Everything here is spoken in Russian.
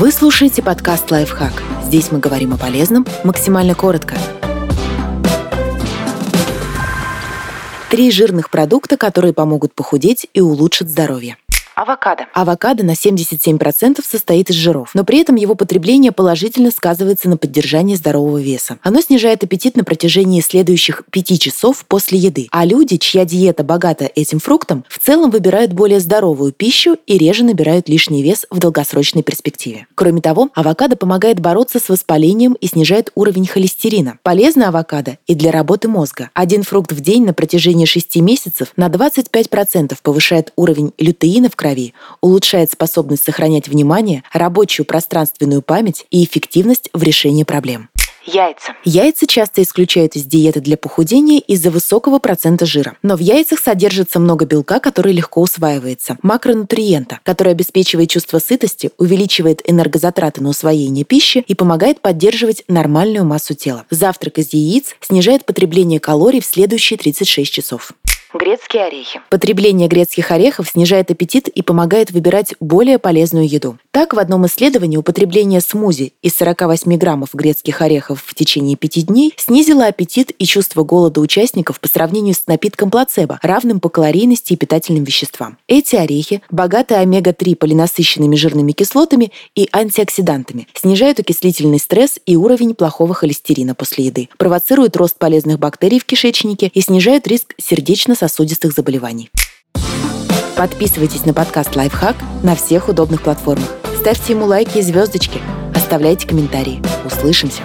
Вы слушаете подкаст «Лайфхак». Здесь мы говорим о полезном максимально коротко. Три жирных продукта, которые помогут похудеть и улучшат здоровье. Авокадо. Авокадо на 77% состоит из жиров, но при этом его потребление положительно сказывается на поддержании здорового веса. Оно снижает аппетит на протяжении следующих 5 часов после еды, а люди, чья диета богата этим фруктом, в целом выбирают более здоровую пищу и реже набирают лишний вес в долгосрочной перспективе. Кроме того, авокадо помогает бороться с воспалением и снижает уровень холестерина. Полезно авокадо и для работы мозга. Один фрукт в день на протяжении 6 месяцев на 25% повышает уровень лютеина в крови крови, улучшает способность сохранять внимание, рабочую пространственную память и эффективность в решении проблем. Яйца. Яйца часто исключают из диеты для похудения из-за высокого процента жира. Но в яйцах содержится много белка, который легко усваивается. Макронутриента, который обеспечивает чувство сытости, увеличивает энергозатраты на усвоение пищи и помогает поддерживать нормальную массу тела. Завтрак из яиц снижает потребление калорий в следующие 36 часов. Грецкие орехи. Потребление грецких орехов снижает аппетит и помогает выбирать более полезную еду. Так, в одном исследовании употребление смузи из 48 граммов грецких орехов в течение 5 дней снизило аппетит и чувство голода участников по сравнению с напитком плацебо, равным по калорийности и питательным веществам. Эти орехи богаты омега-3 полинасыщенными жирными кислотами и антиоксидантами, снижают окислительный стресс и уровень плохого холестерина после еды, провоцируют рост полезных бактерий в кишечнике и снижают риск сердечно сосудистых заболеваний. Подписывайтесь на подкаст «Лайфхак» на всех удобных платформах. Ставьте ему лайки и звездочки. Оставляйте комментарии. Услышимся!